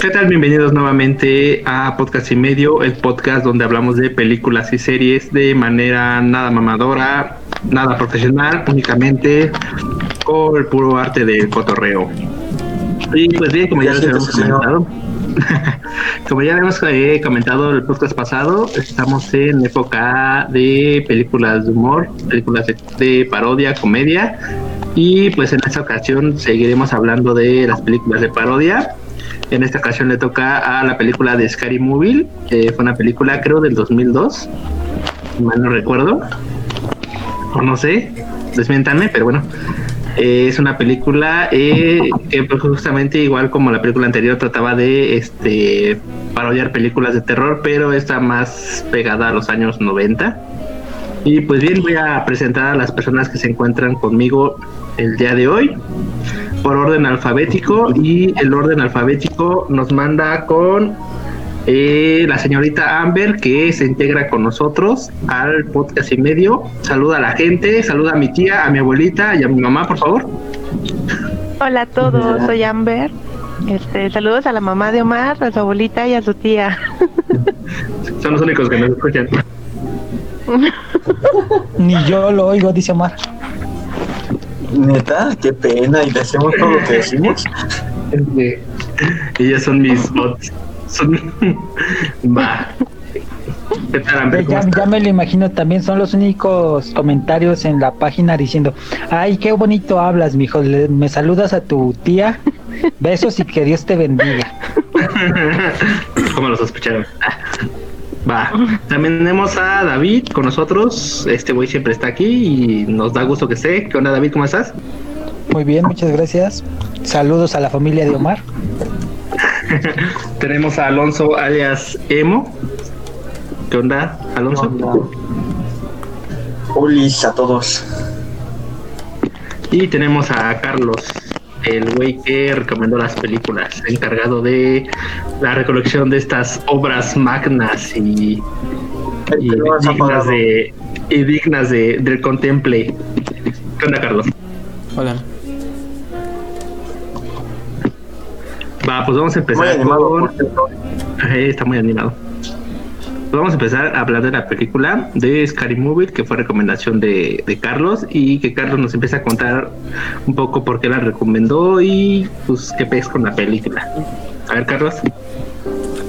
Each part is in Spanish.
¿Qué tal? Bienvenidos nuevamente a Podcast y Medio, el podcast donde hablamos de películas y series de manera nada mamadora, nada profesional, únicamente con el puro arte del cotorreo. Y pues bien, como ya les hemos comentado, como ya hemos eh, comentado el podcast pasado, estamos en época de películas de humor, películas de, de parodia, comedia. Y pues en esta ocasión seguiremos hablando de las películas de parodia. En esta ocasión le toca a la película de Scary Movie, que fue una película creo del 2002, si mal no recuerdo, o no sé, desmientanme, pero bueno. Eh, es una película eh, que pues, justamente igual como la película anterior trataba de este parodiar películas de terror, pero está más pegada a los años 90. Y pues bien, voy a presentar a las personas que se encuentran conmigo el día de hoy por orden alfabético y el orden alfabético nos manda con eh, la señorita Amber que se integra con nosotros al podcast y medio. Saluda a la gente, saluda a mi tía, a mi abuelita y a mi mamá, por favor. Hola a todos, soy Amber. Este, saludos a la mamá de Omar, a su abuelita y a su tía. Son los únicos que nos escuchan. Ni yo lo oigo, dice Omar. Neta, qué pena, y le hacemos todo lo que decimos. Este, Ellas son mis bots. Va. ¿Qué tal, Amber? ¿Cómo Ya, me lo imagino, también son los únicos comentarios en la página diciendo, ay, qué bonito hablas, mijo, Le- me saludas a tu tía, besos y que Dios te bendiga. ¿Cómo los escucharon? Va. También tenemos a David con nosotros. Este güey siempre está aquí y nos da gusto que esté. ¿Qué onda, David? ¿Cómo estás? Muy bien, muchas gracias. Saludos a la familia de Omar. Tenemos a Alonso alias Emo. ¿Qué onda, Alonso? Ulis a todos. Y tenemos a Carlos, el güey que recomendó las películas, encargado de la recolección de estas obras magnas y, no dignas de y dignas de, del contemple. ¿Qué onda, Carlos? Hola. Va, pues vamos a Muy empezar animado, con... Eh, está muy animado. Pues vamos a empezar a hablar de la película de Scary Movie, que fue recomendación de, de Carlos, y que Carlos nos empieza a contar un poco por qué la recomendó y pues qué pez con la película. A ver, Carlos.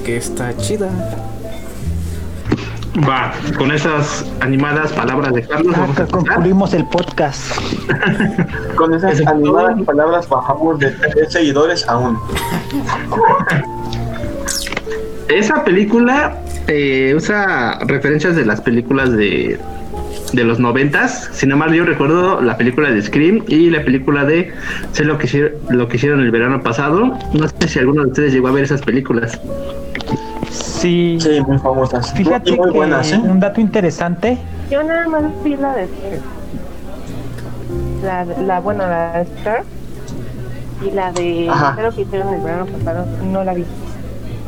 Que está chida. Va, con esas animadas palabras de Carlos, vamos a Acá concluimos el podcast. Con esas animadas todo. palabras bajamos de tres seguidores a uno. Esa película eh, usa referencias de las películas de, de los noventas. Sin embargo, yo recuerdo la película de Scream y la película de Sé lo que, lo que hicieron el verano pasado. No sé si alguno de ustedes llegó a ver esas películas. Sí, Sí, muy famosas. fíjate y muy que buenas, ¿eh? un dato interesante, Yo nada más vi la de la, la bueno, la de Star y la de creo que hicieron el verano pasado, no la vi.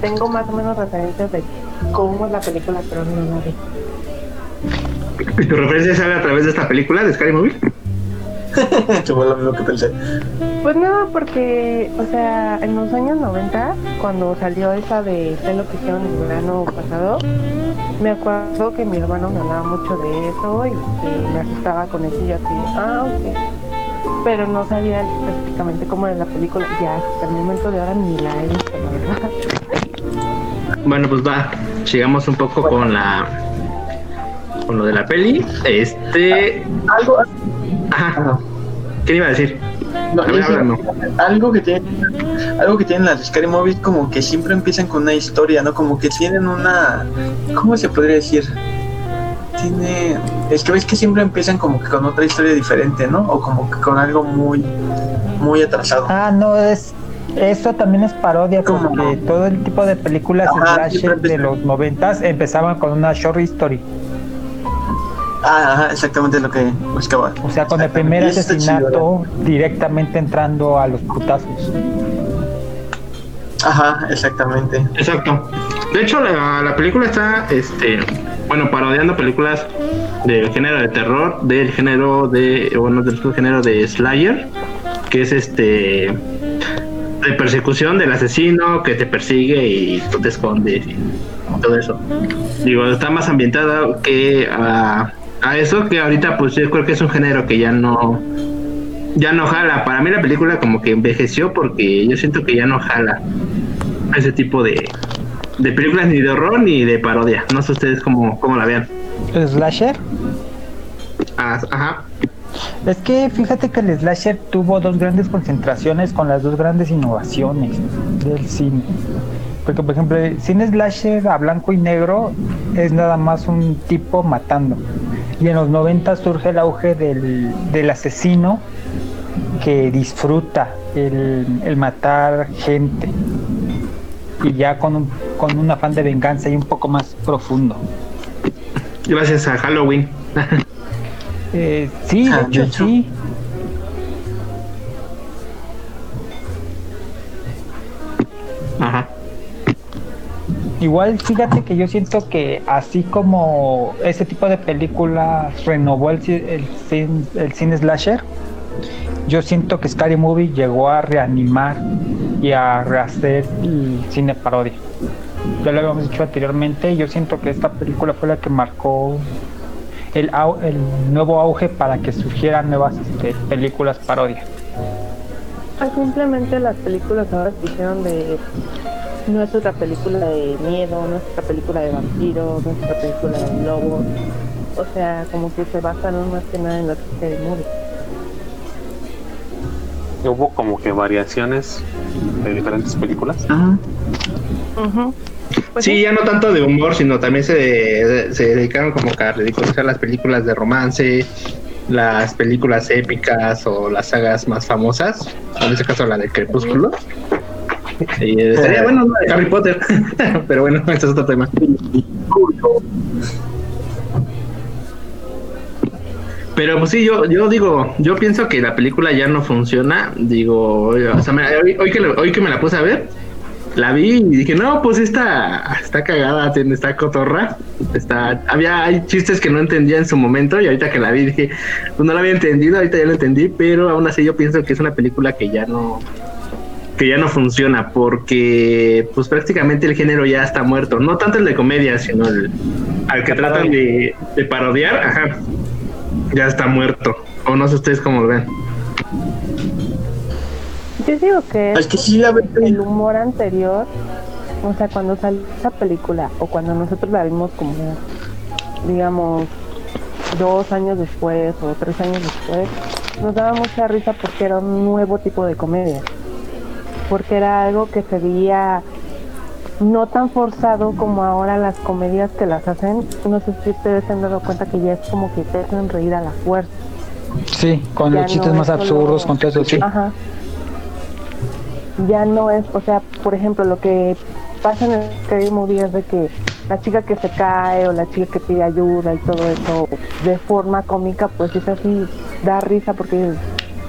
Tengo más o menos referencias de cómo es la película, pero no la vi. ¿Tu referencia sale a través de esta película de Scary Movie? Que fue lo mismo que pensé. Pues no, porque, o sea, en los años 90, cuando salió esa de sé lo que hicieron el verano pasado, me acuerdo que mi hermano me hablaba mucho de eso y que me asustaba con eso y yo así, ah, ok. Pero no sabía específicamente cómo era la película, ya hasta el momento de ahora ni la he visto, la verdad. Bueno, pues va. Llegamos un poco con la. con lo de la peli. Este. Algo, Ajá. ¿Qué iba a decir? no, A háblanos. algo que tiene algo que tienen las Scary Movies como que siempre empiezan con una historia, ¿no? Como que tienen una ¿cómo se podría decir? Tiene es que ves que siempre empiezan como que con otra historia diferente, ¿no? O como que con algo muy muy atrasado. Ah, no, es. Eso también es parodia, ¿Cómo como no? que todo el tipo de películas Ajá, slasher de los noventas empezaban con una short history. Ah, ajá, exactamente lo que buscaba. O sea, con el primer asesinato directamente entrando a los putazos. Ajá, exactamente. Exacto. De hecho, la, la película está, este, bueno, parodiando películas del género de terror, del género de, bueno, del género de Slayer, que es este, de persecución del asesino que te persigue y tú te escondes y todo eso. Digo, está más ambientada que a, a eso que ahorita, pues yo creo que es un género que ya no, ya no jala. Para mí la película como que envejeció porque yo siento que ya no jala ese tipo de, de películas ni de horror ni de parodia. No sé ustedes cómo, cómo la vean. ¿Slasher? Ah, Ajá. Es que fíjate que el slasher tuvo dos grandes concentraciones con las dos grandes innovaciones del cine. Porque, por ejemplo, el cine slasher a blanco y negro es nada más un tipo matando. Y en los 90 surge el auge del, del asesino que disfruta el, el matar gente. Y ya con un, con un afán de venganza y un poco más profundo. Gracias a Halloween. Eh, sí, de Ah, hecho de hecho. sí. Ajá. Igual fíjate que yo siento que así como ese tipo de películas renovó el, el, el cine slasher, yo siento que Scary Movie llegó a reanimar y a rehacer el cine parodia. Ya lo habíamos dicho anteriormente, yo siento que esta película fue la que marcó el, nuevo auge para que surgieran nuevas este, películas parodia. Ah, Simplemente las películas ahora se de. No es otra película de miedo, no es otra película de vampiros, no es otra película de lobos. O sea, como que se basan más que nada en las scary movies. Hubo como que variaciones de diferentes películas. Ajá. Pues Sí, ya no tanto de humor, sino también se, se dedicaron como que a ridiculizar las películas de romance, las películas épicas o las sagas más famosas. En este caso la de Crepúsculo. Y eh, estaría bueno la de Harry Potter, pero bueno, ese es otro tema. Pero pues sí, yo, yo digo, yo pienso que la película ya no funciona. Digo, o sea, me- hoy, hoy que, lo- hoy que me la puse a ver, la vi y dije, no, pues esta está cagada, tiene- está cotorra. Está, había, hay chistes que no entendía en su momento y ahorita que la vi dije, pues no la había entendido, ahorita ya lo entendí, pero aún así yo pienso que es una película que ya no, que ya no funciona porque pues prácticamente el género ya está muerto. No tanto el de comedia, sino el al que tratan de, de parodiar, ajá, ya está muerto. O no sé ustedes cómo lo ven. Yo digo que Es que sí la el humor anterior, o sea, cuando salió esa película o cuando nosotros la vimos como, digamos, dos años después o tres años después, nos daba mucha risa porque era un nuevo tipo de comedia. Porque era algo que se veía no tan forzado como ahora las comedias que las hacen. No sé si ustedes se han dado cuenta que ya es como que te hacen reír a la fuerza. Sí, con Ya los chistes no más solo- absurdos, con todo eso, sí. Ajá. Ya no es, o sea, por ejemplo, lo que pasa en el Scary Movie es de que la chica que se cae o la chica que pide ayuda y todo eso de forma cómica, pues es así, da risa porque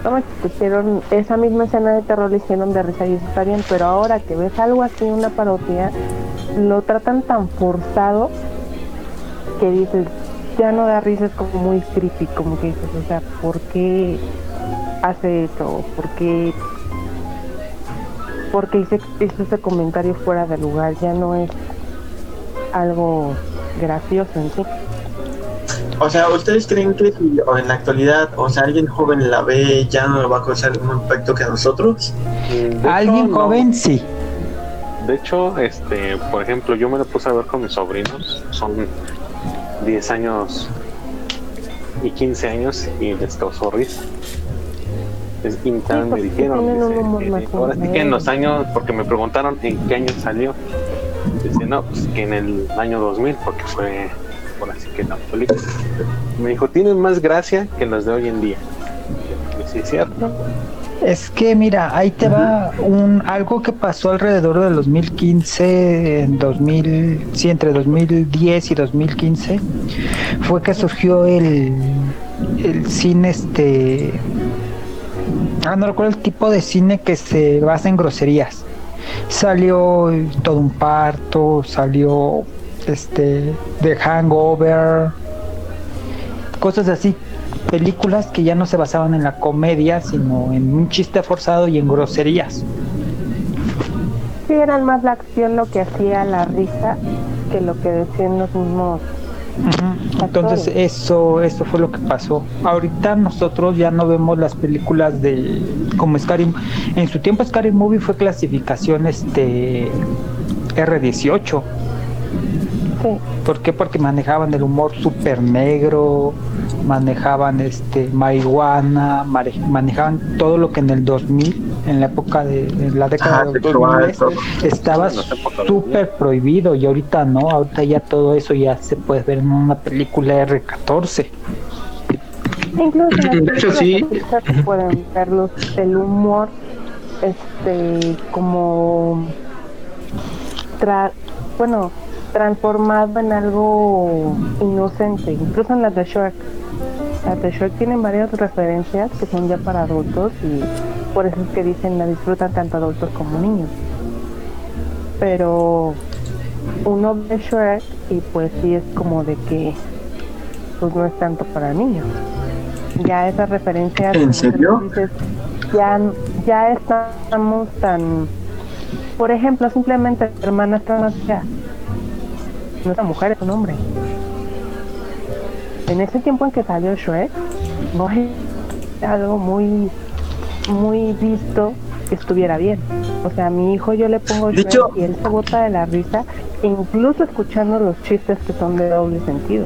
no me hicieron esa misma escena de terror le hicieron de risa y eso está bien, pero ahora que ves algo así, una parodia, lo tratan tan forzado que dices, ya no da risa, es como muy creepy, como que dices, o sea, ¿por qué hace eso? ¿Por qué, por qué hice, hizo ese comentario fuera de lugar? Ya no es algo gracioso en sí. O sea, ¿ustedes creen que si o en la actualidad, o sea, alguien joven la ve, ya no le va a causar el mismo impacto que a nosotros? De hecho, Alguien no. joven, sí. De hecho, este, por ejemplo, yo me lo puse a ver con mis sobrinos, son 10 años y 15 años y les causó risa. Es y también me porque dijeron, dice, eh, ahora sí que en los años, porque me preguntaron en qué año salió. Dice, no, pues que en el año 2000, porque fue así que la película. Me dijo, tienen más gracia que las de hoy en día. Sí, es cierto. Es que mira, ahí te va un algo que pasó alrededor del 2015, en 2000, sí, entre 2010 y 2015, fue que surgió el, el cine este ah, no recuerdo el tipo de cine que se basa en groserías. Salió todo un parto, salió este The Hangover, cosas así películas que ya no se basaban en la comedia, sino en un chiste forzado y en groserías. Sí, eran más la acción lo que hacía la risa que lo que decían los mismos. Entonces eso eso fue lo que pasó. Ahorita nosotros ya no vemos las películas de como Scary en su tiempo Scary Movie fue clasificación este R18. Sí, ¿Por qué? Porque manejaban el humor súper negro, manejaban este marihuana, mare- manejaban todo lo que en el 2000, en la época de en la década Ajá, de sexual, 2000 todo. estaba súper prohibido y ahorita no, ahorita ya todo eso ya se puede ver en una película R14. incluso en De hecho, sí. se pueden ver los, el humor, este, como, tra- bueno, transformado en algo inocente, incluso en las de Shrek. Las de Shrek tienen varias referencias que son ya para adultos y por eso es que dicen la disfrutan tanto adultos como niños. Pero uno ve Shrek y pues sí es como de que pues no es tanto para niños. Ya esas referencias ¿En serio? dices, ya, ya estamos tan por ejemplo, simplemente hermanas trans ya. No es una mujer, es un hombre. En ese tiempo en que salió Shrek, no es algo muy, muy visto que estuviera bien. O sea, a mi hijo yo le pongo Shrek hecho- y él se bota de la risa, incluso escuchando los chistes que son de doble sentido.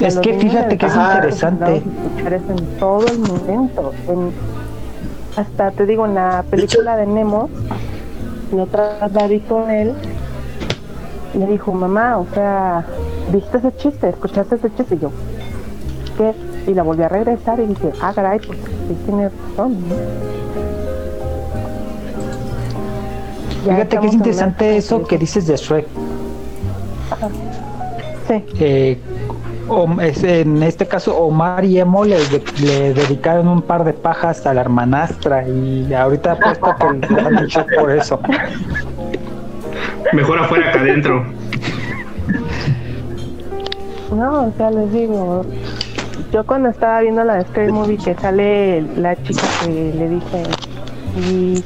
Es que fíjate que es interesante. escuchar eso en todo el momento. En, hasta te digo, en la película de Nemo, vez la vi con él, le dijo, mamá, o sea, ¿viste ese chiste? ¿Escuchaste ese chiste? Y yo, ¿qué? Y la volví a regresar y dije, ah, caray, pues sí tiene razón, ¿no? Fíjate que es interesante eso que dices de Shrek. Sí, Eh, en este caso, Omar y Emo le, de- le dedicaron un par de pajas a la hermanastra y ahorita apuesto que han por eso. Mejor afuera que adentro. No, o sea, les digo, yo cuando estaba viendo la de Scary Movie que sale la chica que le dice, y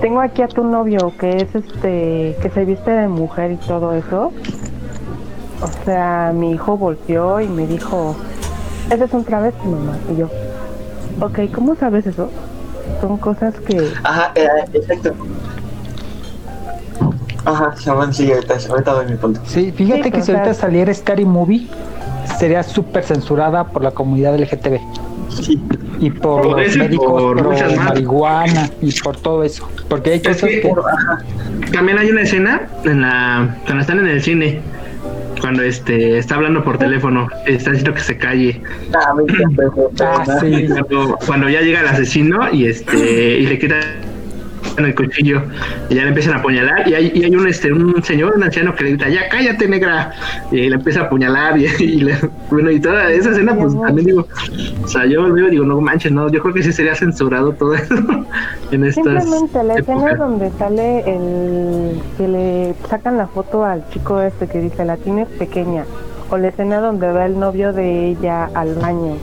tengo aquí a tu novio que es este, que se viste de mujer y todo eso. O sea, mi hijo volteó y me dijo, ese es un travesti, mamá. Y yo, ok, ¿cómo sabes eso? Son cosas que... Ajá, eh, exacto. Ajá, Shaman, sí, ahorita, ahorita doy mi punto. Sí, fíjate Sí, que si ahorita saliera Scary Movie, sería súper censurada por la comunidad LGTB Sí. y por Por los médicos por más. marihuana y por todo eso. Porque hay Es cosas que- que... También hay una escena en la cuando están en el cine, cuando este está hablando por teléfono, está diciendo que se calle. Ah, Ah. Cuando, cuando ya llega el asesino y este y le quitan el cuchillo y ya le empiezan a apuñalar y hay, y hay un este un señor, un anciano que le grita ya cállate negra y le empieza a apuñalar y, y le- bueno y toda esa escena pues también digo o sea yo y digo no manches no yo creo que sí sería censurado todo eso en estas Simplemente la escena épocas. donde sale el que le sacan la foto al chico este que dice la tienes pequeña o la escena donde va el novio de ella al baño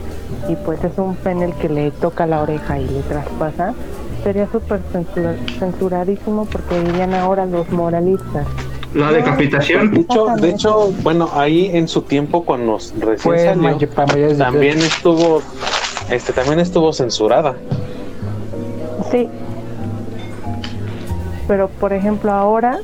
y pues es un pene el que le toca la oreja y le traspasa sería súper censura- censuradísimo porque dirían ahora los moralistas. La decapitación De hecho, de hecho, bueno, ahí en su tiempo cuando recién Fue salió, también estuvo, este, también estuvo censurada. sí. Pero por ejemplo ahora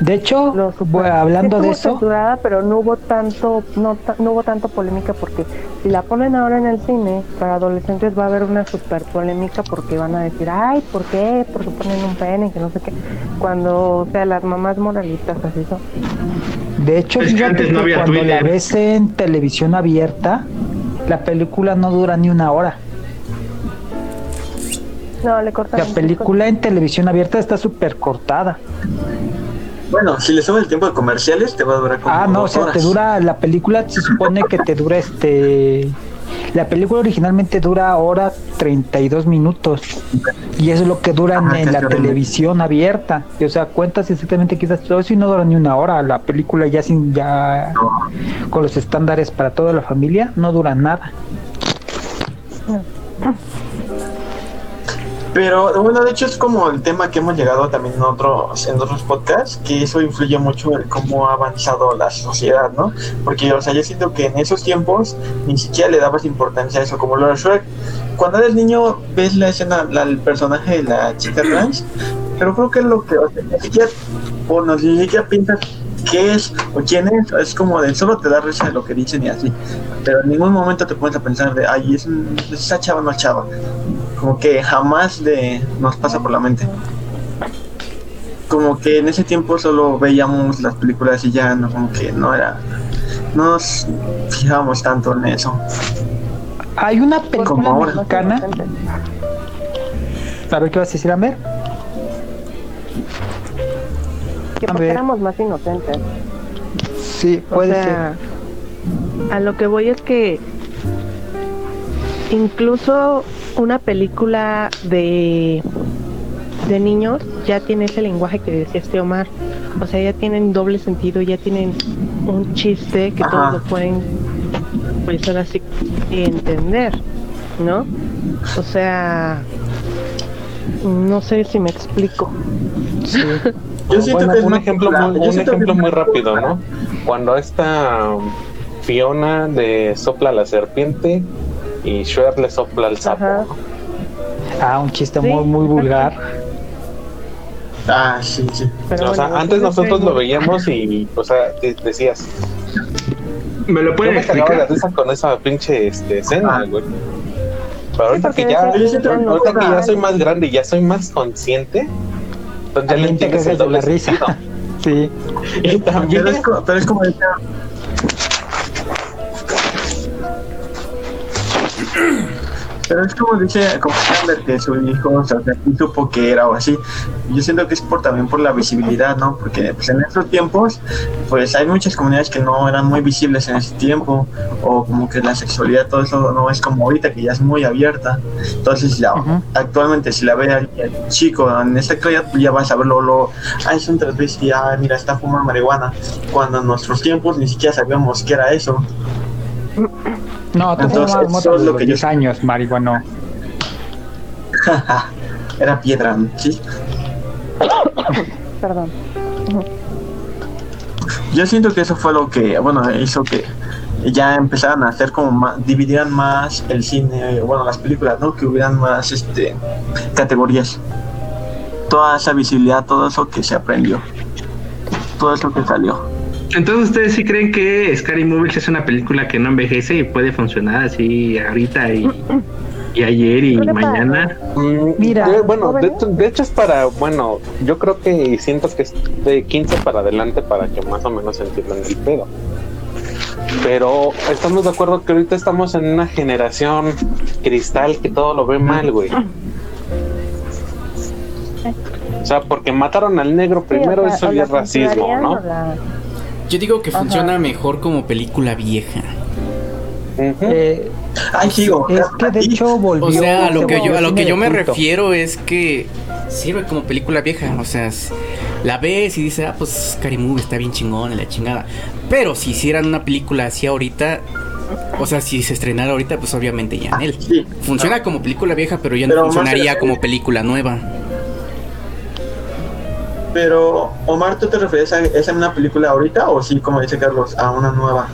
De hecho, lo bueno, hablando sí de eso, censurada, pero no hubo tanto no, no hubo tanto polémica porque si la ponen ahora en el cine para adolescentes va a haber una super polémica porque van a decir ay por qué por qué ponen un pene que no sé qué cuando o sea las mamás moralistas así son de hecho, Es que fíjate antes no que había cuando la ves en televisión abierta, la película no dura ni una hora. No, le cortaron. La película en televisión abierta está súper cortada. Bueno, si le sube el tiempo de comerciales, te va a durar como Ah, no, o sea, horas. te dura, la película se supone que te dura este... La película originalmente dura hora 32 minutos. Y eso es lo que dura en- Ah, en la televisión abierta. Y, o sea, cuentas exactamente quizás todo eso y no dura ni una hora. La película ya sin ya con los estándares para toda la familia no dura nada. Pero bueno, de hecho es como el tema que hemos llegado también en otros, en otros podcasts, que eso influye mucho en cómo ha avanzado la sociedad, ¿no? Porque, o sea, yo siento que en esos tiempos ni siquiera le dabas importancia a eso, como lo de. Cuando eres niño ves la escena, la- el personaje de la chica trans, pero creo que lo que, o sea, ni siquiera, o no, ni siquiera piensas qué es o quién es, es como de solo te da risa de lo que dicen y así, pero en ningún momento te pones a pensar de, ay, es un- esa chava no chava como que jamás de, nos pasa por la mente. Como que en ese tiempo solo veíamos las películas y ya no, como que no era, no nos fijábamos tanto en eso. Hay una Como película ahora. mexicana. A ver qué vas a decir, Amer. Que porque éramos más inocentes. Sí, O puede sea, a lo que voy es que incluso una película de de niños ya tiene ese lenguaje que decía este Omar. O sea, ya tienen doble sentido, ya tienen un chiste que Ajá. todos lo pueden pues ahora sí entender, ¿no? O sea, no sé si me explico. ser. Sí. Yo siento Bueno, que es un ejemplo muy, Yo un ejemplo muy rápido. ¿no? Cuando esta Fiona de sopla la serpiente y Shrek le sopla el sapo. Ah, un chiste Sí, muy, muy vulgar. Ah, sí, sí. Pero o sea, bueno, antes nosotros lo veíamos y, o sea, de- decías, ¿Me lo yo pueden me cagaba de explicar? risa con esa pinche este, escena, Ah. güey. Pero ahorita que ya, Yo ahorita que ya soy más grande y ya soy más consciente, entonces ya le entiendes el de doble la risa. sentido. Sí. Y también, Pero es, co- pero es como decía. Pero es como dice, como Sander, que su hijo, o sea, supo que era o así. Yo siento que es por también por la visibilidad, ¿no? Porque pues, en estos tiempos, pues hay muchas comunidades que no eran muy visibles en ese tiempo, o como que la sexualidad, todo eso no es como ahorita, que ya es muy abierta. Entonces, ya, Ujú. actualmente, si la ve al al chico en esta actualidad, pues ya vas a verlo, luego, ah, es un transvesti, ah, mira, está fumando marihuana. Cuando en nuestros tiempos ni siquiera sabíamos qué era eso. No, tú Entonces, fumas eso mota es de lo los que yo- 10 años, marihuana. era piedra, ¿sí? Perdón. Yo siento que eso fue lo que, bueno, hizo que ya empezaran a hacer como más, dividieran más el cine, bueno, las películas, ¿no? Que hubieran más, este, categorías. Toda esa visibilidad, todo eso que se aprendió. Todo eso que salió. Entonces, ¿ustedes sí creen que Scary Movies es una película que no envejece y puede funcionar así ahorita y, y ayer y mañana? Mm, Mira, de- bueno, de, hecho es para, bueno, yo creo que y siento que es de 15 para adelante para que más o menos entiendan el pedo. Pero estamos de acuerdo que ahorita estamos en una generación cristal que todo lo ve mal, güey. O sea, porque mataron al negro primero, Sí, o sea, eso ya es racismo, ¿no? la- Yo digo que Ajá. funciona mejor como película vieja. Eh, Ay, digo, es que de hecho volvió. O sea, a lo que yo, a lo cine que yo me culto. refiero es que sirve como película vieja. O sea, la ves y dices, ah, pues Movie está bien chingón, la chingada. Pero si hicieran una película así ahorita, o sea, si se estrenara ahorita, pues obviamente ya en él. sí. Funciona como película vieja, pero ya no funcionaría como película nueva. Pero, Omar, ¿tú te refieres a esa una película ahorita o sí, como dice Carlos, a una nueva?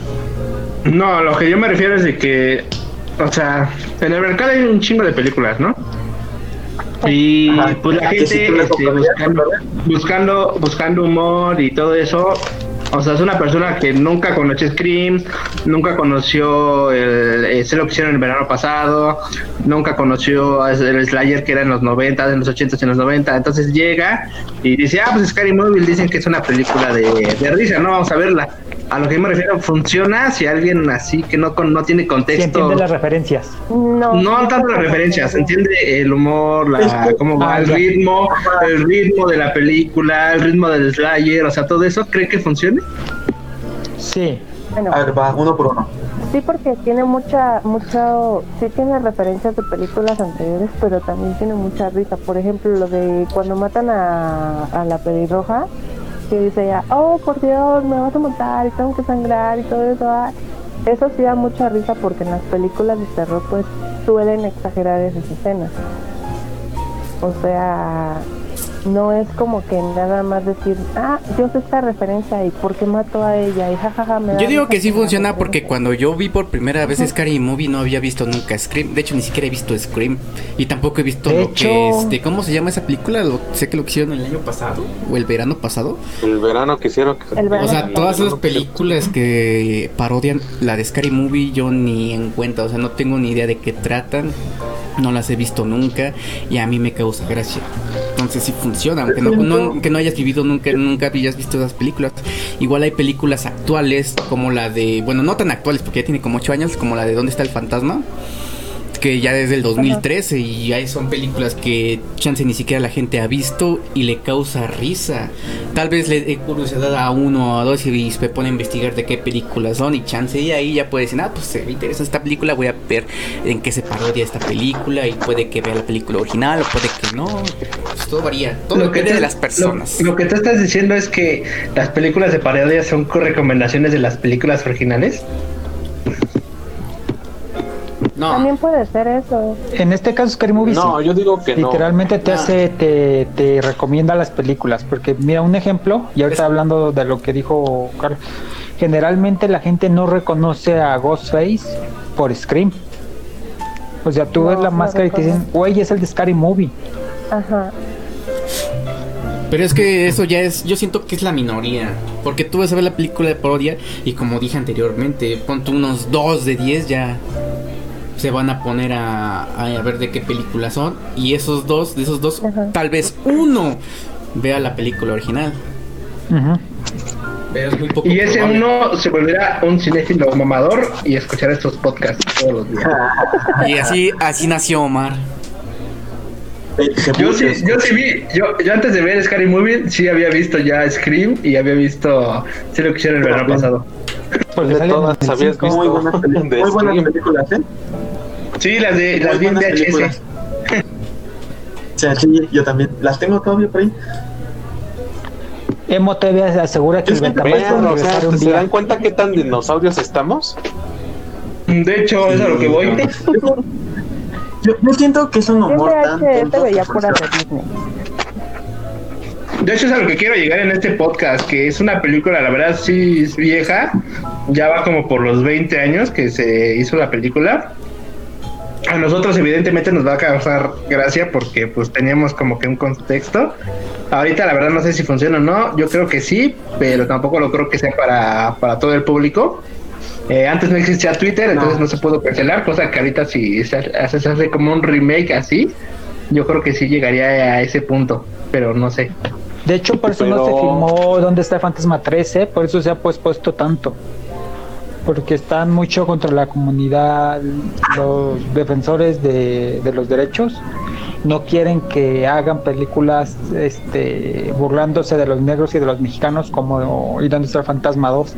No, lo que yo me refiero es de que, o sea, en el mercado hay un chingo de películas, ¿no? Y Ajá, pues la gente este, buscando, buscando, buscando humor y todo eso, o sea, es una persona que nunca conoció Scream, nunca conoció el, ese lo que hicieron el verano pasado, nunca conoció el Slayer que era en los 90, en los 80 y en los 90, entonces llega y dice, ah, pues Scary Movie dicen que es una película de, de risa, no, vamos a verla. A lo que me refiero, funciona si alguien así que no, con- no tiene contexto. entiende las referencias. No, No tanto las referencias, entiende el humor, la, cómo va Ah, el ya. ritmo, el ritmo de la película, el ritmo del slayer, o sea, todo eso, ¿cree que funcione? Sí. Bueno, A ver, va, uno por uno. sí porque tiene mucha, mucho, sí tiene referencias de películas anteriores, pero también tiene mucha risa. Por ejemplo, lo de cuando matan a, a la pelirroja, que dice ya, oh por Dios, me vas a matar y tengo que sangrar y todo eso. ah". Eso sí da mucha risa porque en las películas de terror pues suelen exagerar esas escenas. O sea, no es como que nada más decir, ah, yo sé esta referencia y por qué mató a ella y jajaja me da Yo digo que sí funciona porque referencia". cuando yo vi por primera vez Scary Movie no había visto nunca Scream. De hecho, ni siquiera he visto Scream. Y tampoco he visto De lo que hecho- este, ¿cómo se llama esa película? Lo- sé que lo que hicieron el año pasado o el verano pasado. El verano que hicieron. que- El verano. O sea, todas esas películas que parodian la de Scary Movie yo ni en cuenta, o sea, no tengo ni idea de qué tratan, no las he visto nunca y a mí me causa gracia. Entonces sí funciona, aunque no, no- aunque no hayas vivido nunca, nunca hayas visto esas películas. Igual hay películas actuales como la de, bueno, no tan actuales porque ya tiene como 8 años, como la de ¿Dónde está el fantasma? Que ya desde el 2013 y ya son películas que chance ni siquiera la gente ha visto y le causa risa. Tal vez le dé curiosidad a uno o a dos y se pone a investigar de qué películas son y chance y ahí ya puede decir, ah, pues se me interesa esta película, voy a ver en qué se parodia esta película y puede que vea la película original o puede que no. Pues todo varía, todo depende te- de las personas. Lo, lo que tú estás diciendo es que las películas de parodia son co- recomendaciones de las películas originales. No, También puede ser eso. En este caso, Scary Movie No, sí. yo digo que no. Literalmente te Ah. hace, te, te recomienda las películas. Porque mira, un ejemplo, y ahorita hablando de lo que dijo Carlos, generalmente la gente no reconoce a Ghostface por Scream. O sea, tú No, ves la no máscara y te dicen, güey, es el de Scary Movie. Ajá. Pero es que eso ya es, yo siento que es la minoría. Porque tú vas a ver la película de parodia y como dije anteriormente, pon tú unos 2 de 10 ya se van a poner a, a ver de qué película son. Y esos dos, de esos dos, Ajá. tal vez uno vea la película original. Ujú. Pero es muy poco Y ese probable. uno se volverá un cinéfilo mamador y escuchará estos podcasts todos los días. Y así, así nació Omar. Yo sí, yo sí vi, yo, yo antes de ver Scary Movie, sí había visto ya Scream y había visto, sí lo que hicieron el verano pasado. Porque De todas habías visto Muy buenas películas, de muy buenas Scream. películas, ¿eh? Sí, las de, las vi en buenas VHS. películas. O sea, sí, yo también. Las tengo todavía por ahí. Emo TV asegura que el va a o sea, regresar un ¿se dan cuenta qué tan dinosaurios estamos? De hecho, es a lo que voy. Yo, yo siento que es un humor tan tonto que funciona. De hecho, es a lo que quiero llegar en este podcast, que es una película, la verdad, sí es vieja. Ya va como por los 20 años que se hizo la película. A nosotros, evidentemente, nos va a causar gracia porque, pues, teníamos como que un contexto. Ahorita, la verdad, no sé si funciona o no. Yo creo que sí, pero tampoco lo creo que sea para, para todo el público. Eh, antes no existía Twitter, entonces no, se pudo cancelar, cosa que ahorita si se hace, se hace como un remake así, yo creo que sí llegaría a ese punto, pero no sé. De hecho, por eso no se filmó ¿Dónde está el Fantasma 13? Por eso se ha pues, puesto tanto. Porque están mucho contra la comunidad, los defensores de, de los derechos. No quieren que hagan películas este, burlándose de los negros y de los mexicanos como ¿Y dónde está el Fantasma 2?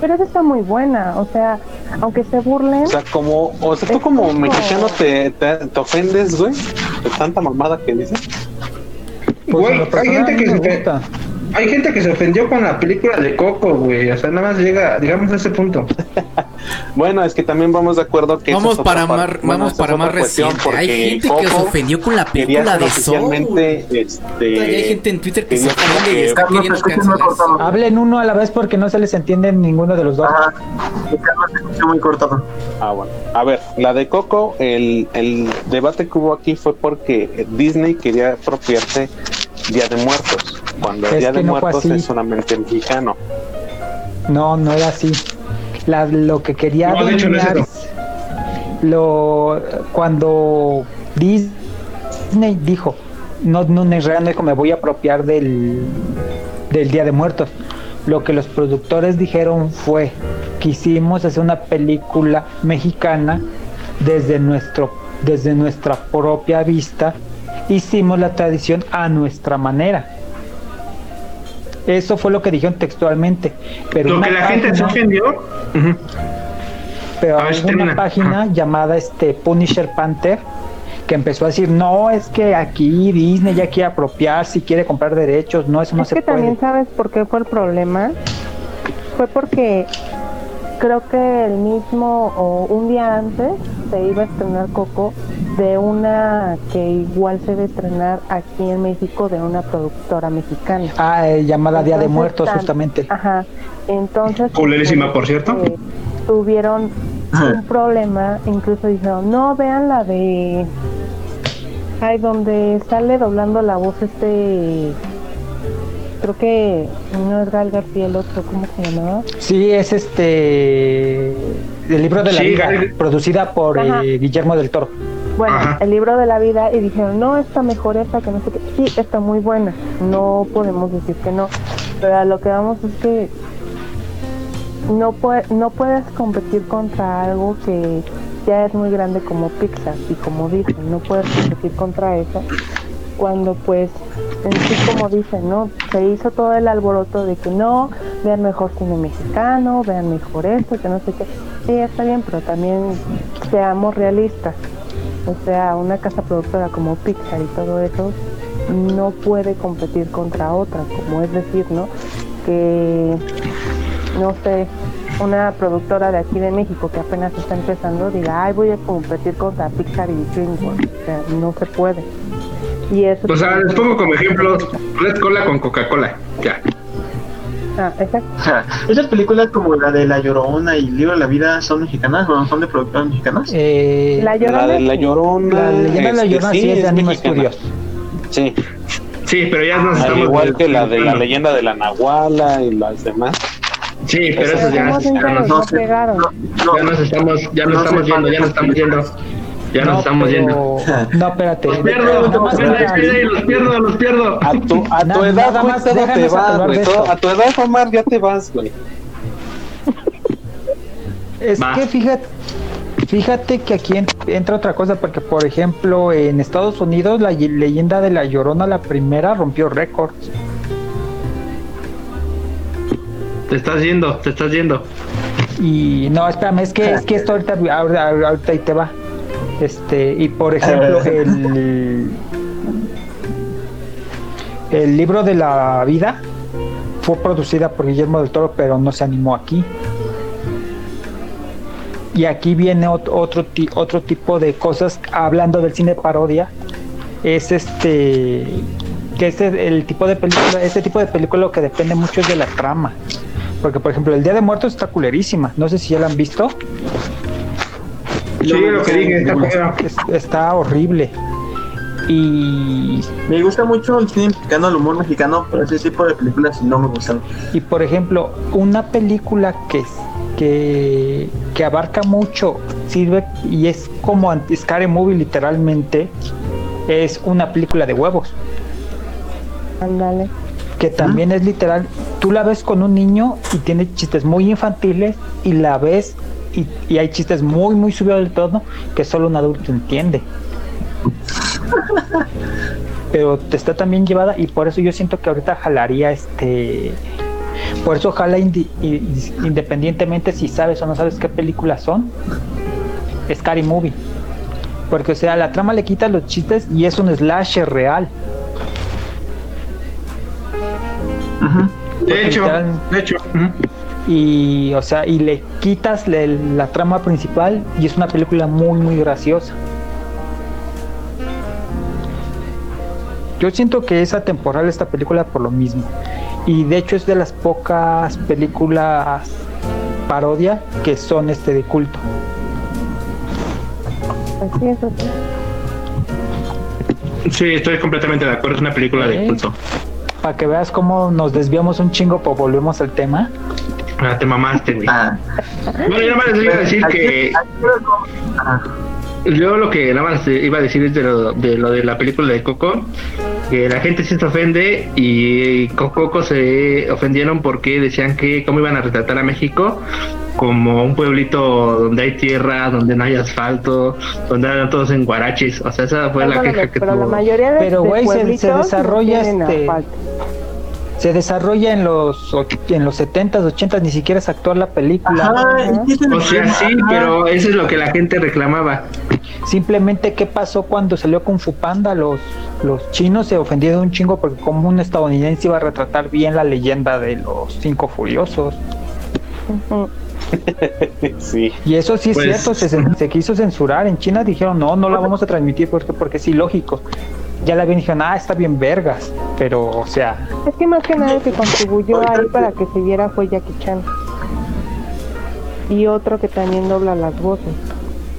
Pero esa está muy buena. O sea, aunque se burlen, O sea, como, o sea, tú como como- mexicano te, te, te ofendes, güey, de tanta mamada que dices. Pues, Güey, hay gente que se- gusta. Hay gente que se ofendió con la película de Coco, güey, o sea, nada más llega, digamos, a ese punto. Bueno, es que también vamos de acuerdo que Vamos para par- más, bueno, vamos para más reciente. Hay gente que se ofendió con la película de Soul. este, Hay gente en Twitter que se ofende y está Carlos, queriendo cancelar. cortado. Hablen uno a la vez porque no se les entiende ninguno de los dos. Escucha muy cortado. Ah, bueno. A ver, la de Coco, el, el debate que hubo aquí fue porque Disney quería apropiarse Día de Muertos, cuando el Es Día de no Muertos es solamente mexicano. No, no era así. La- lo que quería No, de hecho, no es dominar eso. lo cuando Disney dijo no no no, en realidad no dijo me voy a apropiar del del Día de Muertos lo que los productores dijeron fue, quisimos hacer una película mexicana desde, nuestro, desde nuestra propia vista, hicimos la tradición a nuestra manera. Eso fue lo que dijeron textualmente. Pero Lo una que la gente se página- ofendió. Pero hay una termina. página llamada este Punisher Panther que empezó a decir no es que aquí Disney ya quiere apropiar si quiere comprar derechos no eso no es se que puede también sabes por qué fue el problema. Fue porque creo que el mismo o un día antes se iba a estrenar Coco de una que igual se debe estrenar aquí en México de una productora mexicana. ah eh, llamada Día de Muertos tan- justamente Ajá. Entonces. Culerísima, por cierto. eh, tuvieron un problema, incluso dijeron, no, vean la de. Ay, donde sale doblando la voz este. Creo que no es Gal García el otro, ¿cómo se llamaba? sí es este el libro de la Sí, vida Gal- producida por eh, Guillermo del Toro Bueno, Ajá. el libro de la vida y dijeron, no, está mejor esta que no sé qué. Sí, está muy buena, no podemos decir que no, pero a lo que vamos es que no, pue- no puedes competir contra algo que ya es muy grande como Pixar y como Disney, no puedes competir contra eso cuando pues en sí como dicen, ¿no? Se hizo todo el alboroto de que no, vean mejor cine mexicano, vean mejor esto, que no sé qué. Sí, está bien, pero también seamos realistas. O sea, una casa productora como Pixar y todo eso no puede competir contra otra, como es decir, ¿no? Que, no sé, una productora de aquí de México que apenas está empezando diga, ay, voy a competir contra Pixar y DreamWorks. O sea, no se puede. Y eso O sea, les pongo como ejemplo Red Cola con Coca-Cola. Ya. Ah, exacto. O sea, esas películas como la de La Llorona y El Libro de la Vida son mexicanas, ¿no? son de productoras mexicanas. Eh, La La Llorona. de La sí. Llorona. la leyenda de la este, Llorona sí, es de mexicana. Studios Sí, Sí, pero ya nos al estamos. igual que la de la leyenda de la Nahuala y las demás. Sí, pero Pero eso ya, ¿cómo nos- se ya nos, No no sé. pegaron. No, ya nos estamos, ya nos No estamos de ya nos esas estamos yendo. Ya nos estamos pero- yendo. no espérate Los pierdo, los más pierdo, los pierdo, los pierdo. A tu, a tu Nada- edad, nada más te déjanos vas, güey. A tu edad, Omar, ya te vas, güey. Es Va. que fíjate, fíjate que aquí en- entra otra cosa, porque por ejemplo en Estados Unidos la ye- leyenda de la Llorona, la primera, rompió récords. Te estás yendo, te estás yendo. Y no, espérame, es que, es que esto ahorita, ahorita, ahorita ahí te va. Este, y por ejemplo, el, el libro de la vida fue producida por Guillermo del Toro, pero no se animó aquí. Y aquí viene ot- otro, ti- otro tipo de cosas, hablando del cine parodia, es este, que es el, el tipo de película, este tipo de película lo que depende mucho es de la trama. Porque, por ejemplo, El Día de Muertos está culerísima. No sé si ya la han visto. Sí, lo que dije, está está horrible. Y, Me gusta mucho el cine mexicano, el humor mexicano, pero ese tipo de películas no me gustan. y por ejemplo, una película que, que, que abarca mucho, sirve y es como Scary Movie literalmente, es una película de huevos. Ándale. Que también es literal. Tú la ves con un niño y tiene chistes muy infantiles y la ves y, y hay chistes muy, muy subidos del tono que solo un adulto entiende. Pero te está también llevada y por eso yo siento que ahorita jalaría este. Por eso jala indi- i- independientemente si sabes o no sabes qué películas son. Scary Movie. Porque, o sea, la trama le quita los chistes y es un slasher real. De hecho, de hecho. Y o sea y le quitas le- la trama principal y es una película muy muy graciosa yo siento que es atemporal esta película por lo mismo y de hecho es de las pocas películas parodia que son este de culto Así es, así. Sí, estoy completamente de acuerdo. Es una película de culto. para que veas cómo nos desviamos un chingo pero volvemos al tema Ah, te mamaste, güey. Ah, Bueno, yo nada más les voy a decir que yo lo que nada más iba a decir es de lo de, lo de la película de Coco, que la gente sí se ofende y con Coco se ofendieron porque decían que cómo iban a retratar a México como un pueblito donde hay tierra, donde no hay asfalto, donde andan todos en guaraches. O sea, esa fue la queja que pero la tuvo. mayoría de, Pero, güey, se- desarrolla, no este, asfalto. Se desarrolla en los en los 70s, 80s, ni siquiera es actual la película. Ajá, el O sea, sí, Ajá. pero eso es lo que la gente reclamaba. Simplemente, ¿qué pasó cuando salió Kung Fu Panda? Los, los chinos se ofendieron un chingo porque como un estadounidense iba a retratar bien la leyenda de los cinco furiosos. Sí. Y eso sí es Pues- cierto, se, se quiso censurar. En China dijeron, no, no la vamos a transmitir porque, porque es ilógico. Ya la bien dijeron, ah, está bien vergas. Pero, o sea, Es que más que nada el que contribuyó ahí para que se viera fue Jackie Chan. Y otro que también dobla las voces.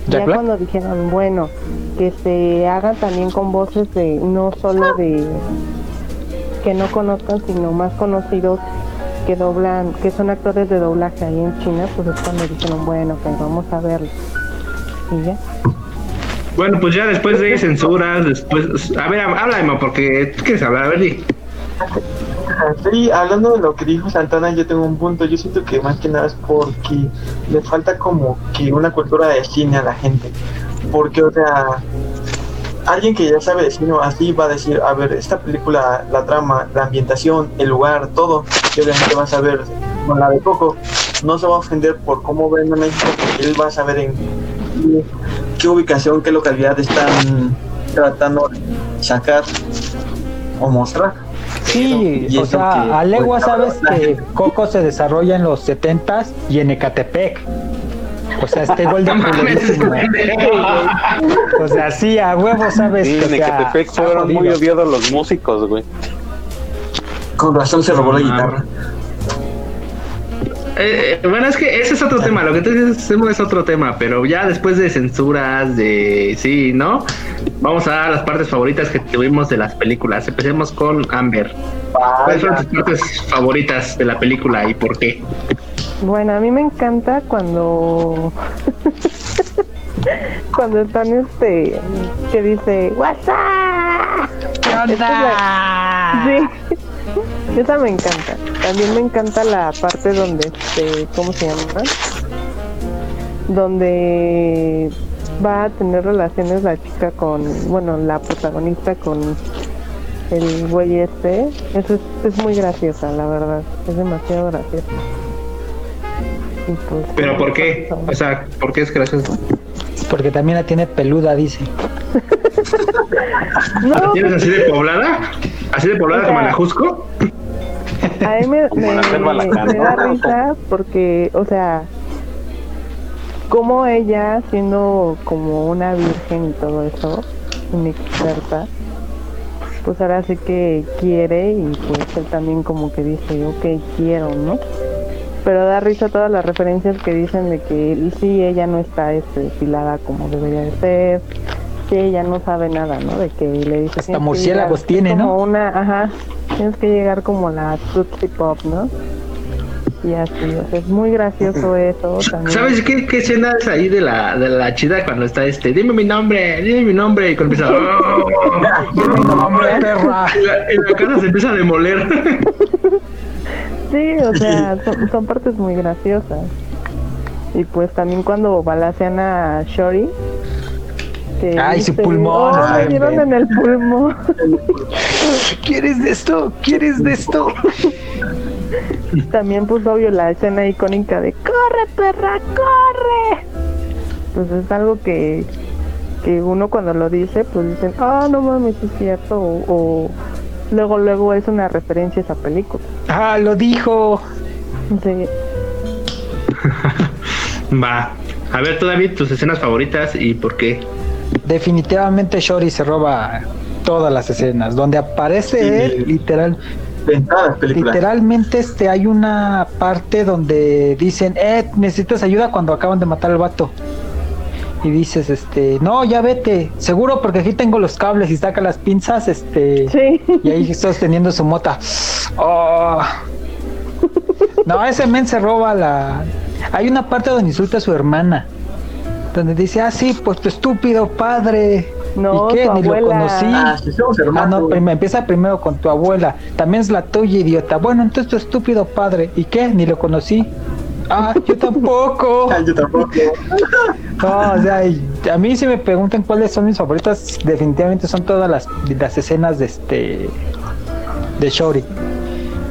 Jack ya Black. cuando dijeron, bueno, que se hagan también con voces de no solo de que no conozcan, sino más conocidos que doblan, que son actores de doblaje ahí en China, pues es cuando dijeron, bueno, pues vamos a verlo. Y ya. Bueno, pues ya después de censuras, después... A ver, háblame, porque tú quieres hablar, a ver, di. Sí, hablando de lo que dijo Santana, yo tengo un punto. Yo siento que más que nada es porque le falta como que una cultura de cine a la gente. Porque, o sea, alguien que ya sabe de cine así va a decir, a ver, esta película, la trama, la ambientación, el lugar, todo, y obviamente va a saber con la de Coco. No se va a ofender por cómo ven a México, porque él va a saber en qué, ubicación, qué localidad están tratando de sacar o mostrar. sí, Y o sea, que- a legua pues, sabes la que Coco se desarrolla en los 70s y en Ecatepec. O sea, este gol de. O sea, sí, a huevo sabes Sí, que en Ecatepec fueron muy odiados los músicos, güey. Con razón se robó la guitarra. Eh, bueno, es que ese es otro tema, lo que tú dices es otro tema, pero ya después de censuras, de sí, ¿no? Vamos a las partes favoritas que tuvimos de las películas. Empecemos con Amber. ¿Cuáles son tus partes favoritas de la película y por qué? Bueno, a mí me encanta cuando cuando están este que dice WhatsApp. Sí. Esa me encanta. También me encanta la parte donde este, ¿cómo se llama? Donde va a tener relaciones la chica con, bueno, la protagonista con el güey este. Eso es, es muy graciosa, la verdad. Es demasiado graciosa. Pues, ¿Pero por qué? O sea, ¿por qué es gracioso? Porque también la tiene peluda, dice. no, ¿Tienes así de poblada? ¿Así de poblada O como sea, en la Jusco? A mí me, Como da risa porque, o sea, como ella, siendo como una virgen y todo eso, inexperta, pues ahora sí que quiere y pues él también como que dice, ok, quiero, ¿no? Pero da risa todas las referencias que dicen de que sí, ella no está este, depilada como debería de ser, que ella no sabe nada, ¿no? De que le dice... Hasta "Tienes que murciélagos tiene, como ¿no? una, ajá, tienes que llegar como la Tootsie Pop, ¿no? Y así, o sea, es muy gracioso eso también. ¿Sabes qué, qué escena es ahí de la, de la chida cuando está este? Dime mi nombre, dime mi nombre. Y cuando empieza. Dime mi nombre, perra. Y la, y la cara se empieza a demoler. Sí, o sea, son, son partes muy graciosas. Y pues también cuando balacean a Shori. Que Ay, su dice, pulmón, "Oh, ay, me dieron ven". en el pulmón. ¿Quieres de esto? ¿Quieres de esto? También pues obvio la escena icónica de ¡Corre, perra, corre! Pues es algo que, que uno cuando lo dice, pues dicen, ah, no mames, es cierto, o, o luego, luego es una referencia a esa película. Ah, lo dijo. Sí. Va. A ver, tú, David, tus escenas favoritas y por qué. Definitivamente Shori se roba todas las escenas. Donde aparece Sí. él, literal, literalmente este hay una parte donde dicen, eh, necesitas ayuda cuando acaban de matar al vato. Y dices, este, no, ya vete, seguro porque aquí tengo los cables y saca las pinzas, este, Sí. y ahí sosteniendo su mota. Oh. No, ese men se roba la. Hay una parte donde insulta a su hermana. Donde dice, ah, sí, pues tu estúpido padre. No, ¿Y qué? Ni lo conocí. Ah, sí, somos Ah, no, empieza primero con tu abuela. También es la tuya, idiota. Bueno, entonces tu estúpido padre. ¿Y qué? Ni lo conocí. Ah, yo tampoco. Ah, yo tampoco. No, o sea, a mí si me preguntan cuáles son mis favoritas, definitivamente son todas las, las escenas de este de Shori.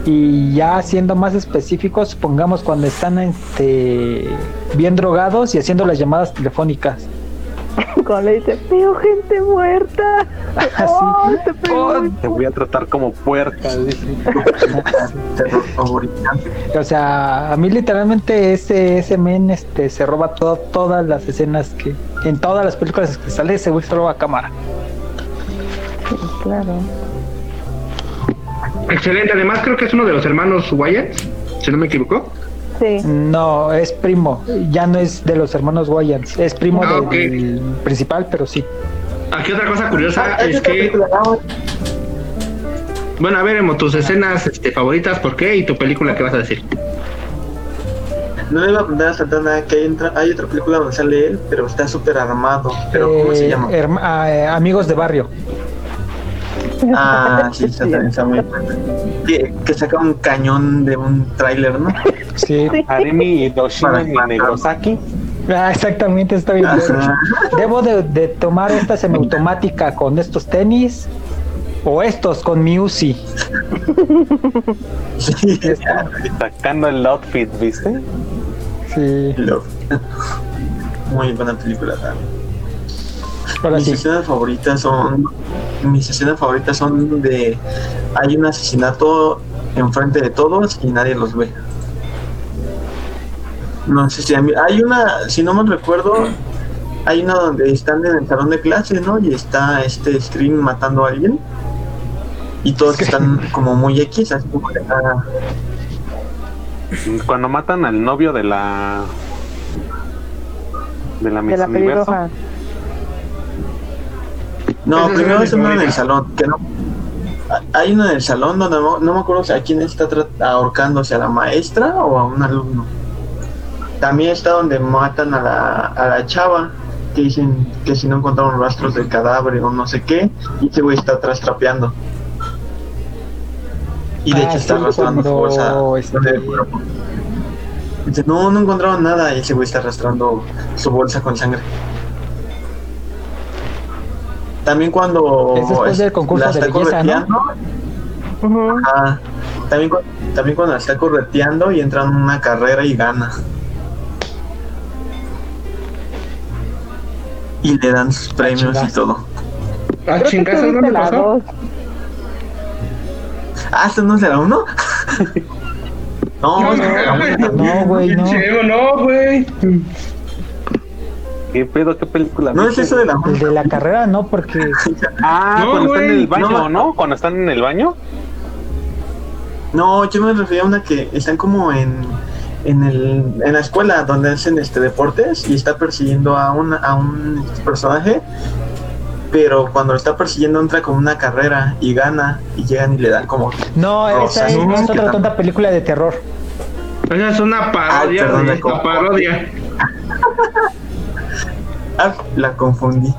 Y ya siendo más específicos, supongamos cuando están este bien drogados y haciendo las llamadas telefónicas. Cuando le dice, veo gente muerta. Así. Oh, te. Oh, Te voy a tratar como puerca. O sea, a mí literalmente ese, ese men este, se roba todo, todas las escenas que. En todas las películas que sale, ese güey se roba cámara. Claro. Excelente. Además, creo que es uno de los hermanos Wyatt, si no me equivoco. Sí. No, es primo. Ya no es de los hermanos Wayans. Es primo Ah, del principal, pero sí. Aquí otra cosa curiosa Ah, es que, película, bueno, a ver, Emo, tus escenas este, favoritas, ¿por qué? Y tu película, ¿qué vas a decir? No le iba a preguntar a Santana que hay, otra- hay otra película donde sale él, pero está súper armado. Pero ¿cómo se Eh, llama? herma- ah, eh, amigos de barrio. Ah, sí, está, también está muy que, que saca un cañón de un tráiler, ¿no? Sí. Haremi Hiroshima y Negrosaki. Ah, exactamente, está bien. Ajá. Debo de, de tomar esta semiautomática con estos tenis o estos con mi Uzi. Sí, Sacando el outfit, ¿viste? Sí, Muy buena película también. Ahora mis sí. escenas favoritas son mis escenas favoritas son de hay un asesinato enfrente de todos y nadie los ve no sé si hay una si no me recuerdo hay una donde están en el salón de clase no y está este Scream matando a alguien y todos están como muy X así como de, ah, Cuando matan al novio de la. de la De Miss la Universo. pelirroja. No, Esa primero es uno en el salón, que no. Hay uno en el salón donde no, no me acuerdo si a quién está ahorcándose, a la maestra o a un alumno. También está donde matan a la, a la chava, que dicen que si no encontraron rastros del cadáver o no sé qué, y ese güey está atrás trapeando. Y de Ah, hecho está sí, arrastrando su bolsa. este. Dice, no, no encontraron nada, y ese güey está arrastrando su bolsa con sangre. También cuando Es después del concurso la de está belleza, ¿no? correteando, Ujú. ajá, también, también cuando la está correteando y entra en una carrera y gana. Y le dan sus premios y todo. Ah, ¿eso viste dónde la pasó? dos. Ah, ¿esto no será uno? no, No, es que la güey. una también. No, güey, no. No, güey. ¿Qué pedo? ¿Qué película? No es eso de la El de la carrera no, porque Ah, No, cuando están en el baño, no. ¿no? Cuando están en el baño. No, yo me refería a una que están como en, en, el, en la escuela donde hacen este deportes y está persiguiendo a un, a un personaje, pero cuando lo está persiguiendo entra como una carrera y gana y llegan y le dan como... no, esa es, ¿no? es otra tonta película de terror. Esa es una parodia Ah, perdón, de confundí. parodia. Ah, la confundí.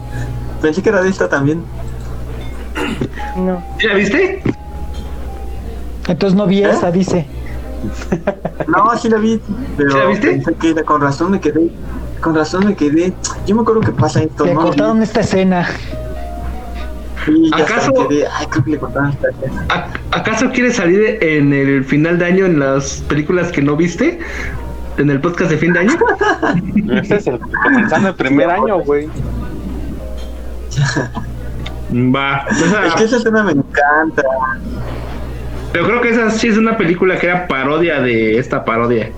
Pensé que era de esta también. No. ¿Sí ¿La viste? Entonces no vi ¿Eh? esa, dice. No, sí la vi, pero ¿Sí la viste? pensé que era- con razón me quedé. Con razón me quedé. Yo me acuerdo que pasa esto, Le ¿no? cortaron esta escena. Ya ¿Acaso- hasta me quedé. Ay, creo que le cortaron esta escena. ¿A- ¿Acaso quieres salir en el final de año en las películas que no viste? ¿En el podcast de fin de año? Este es el comenzando el primer año, güey. Va. Esa- Es que esa escena me encanta. Pero creo que esa sí es una película que era parodia de esta parodia.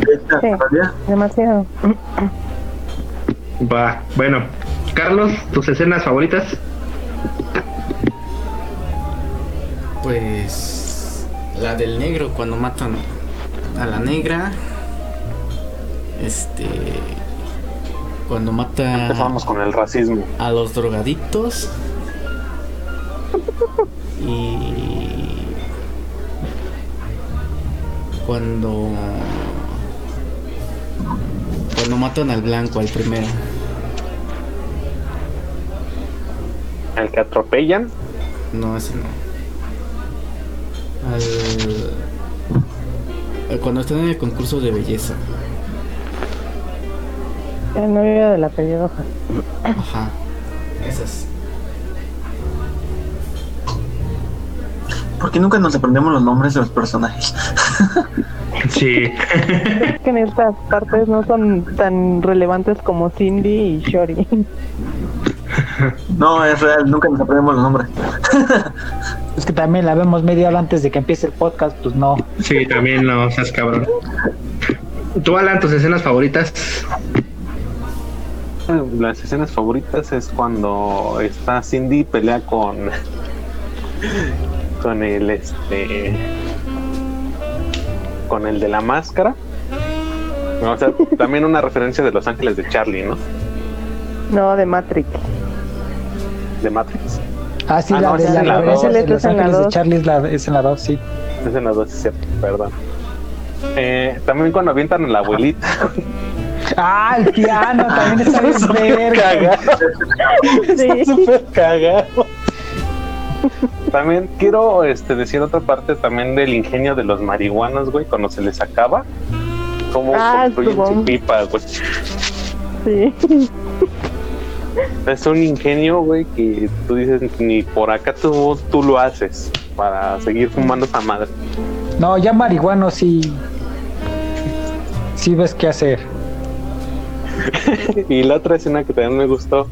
Esta Sí. todavía. Demasiado. Va. Bueno, Carlos, tus escenas favoritas. Pues la del negro cuando matan a la negra. Este cuando mata Empezamos con el racismo. a los drogadictos. Y cuando Cuando matan al blanco, al primero. El que atropellan. No, ese no. Al... al- Cuando están en el concurso de belleza. El novio de la pelirroja. Ajá. Esas. ¿Por qué nunca nos aprendemos los nombres de los personajes? Sí. Es que en estas partes no son tan relevantes como Cindy y Shori. No, es real, nunca nos aprendemos los nombres. Es que también la vemos media hora antes de que empiece el podcast, pues no. Sí, también no seas cabrón. ¿Tú, Alan, tus escenas favoritas? Las escenas favoritas es cuando está Cindy y pelea con con el este con el de la máscara. O sea, también una referencia de Los Ángeles de Charlie, ¿no? No, de Matrix. De Matrix. Ah, sí, Ah, la no, de la en la dos. de Los la Ángeles de. Charlie es, la, es en la 2, sí. Es en las dos, es cierto, perdón. Eh, también cuando avientan a la abuelita. Ah, el piano también está bien verga. Está súper cagado. También quiero este, decir otra parte también del ingenio de los marihuanos, güey, cuando se les acaba. Cómo Ah, construyen su pipa, güey. Sí. Es un ingenio, güey, que tú dices, ni por acá tú, tú lo haces para seguir fumando esa madre. No, ya marihuano sí. Sí ves qué hacer. Y la otra escena que también me gustó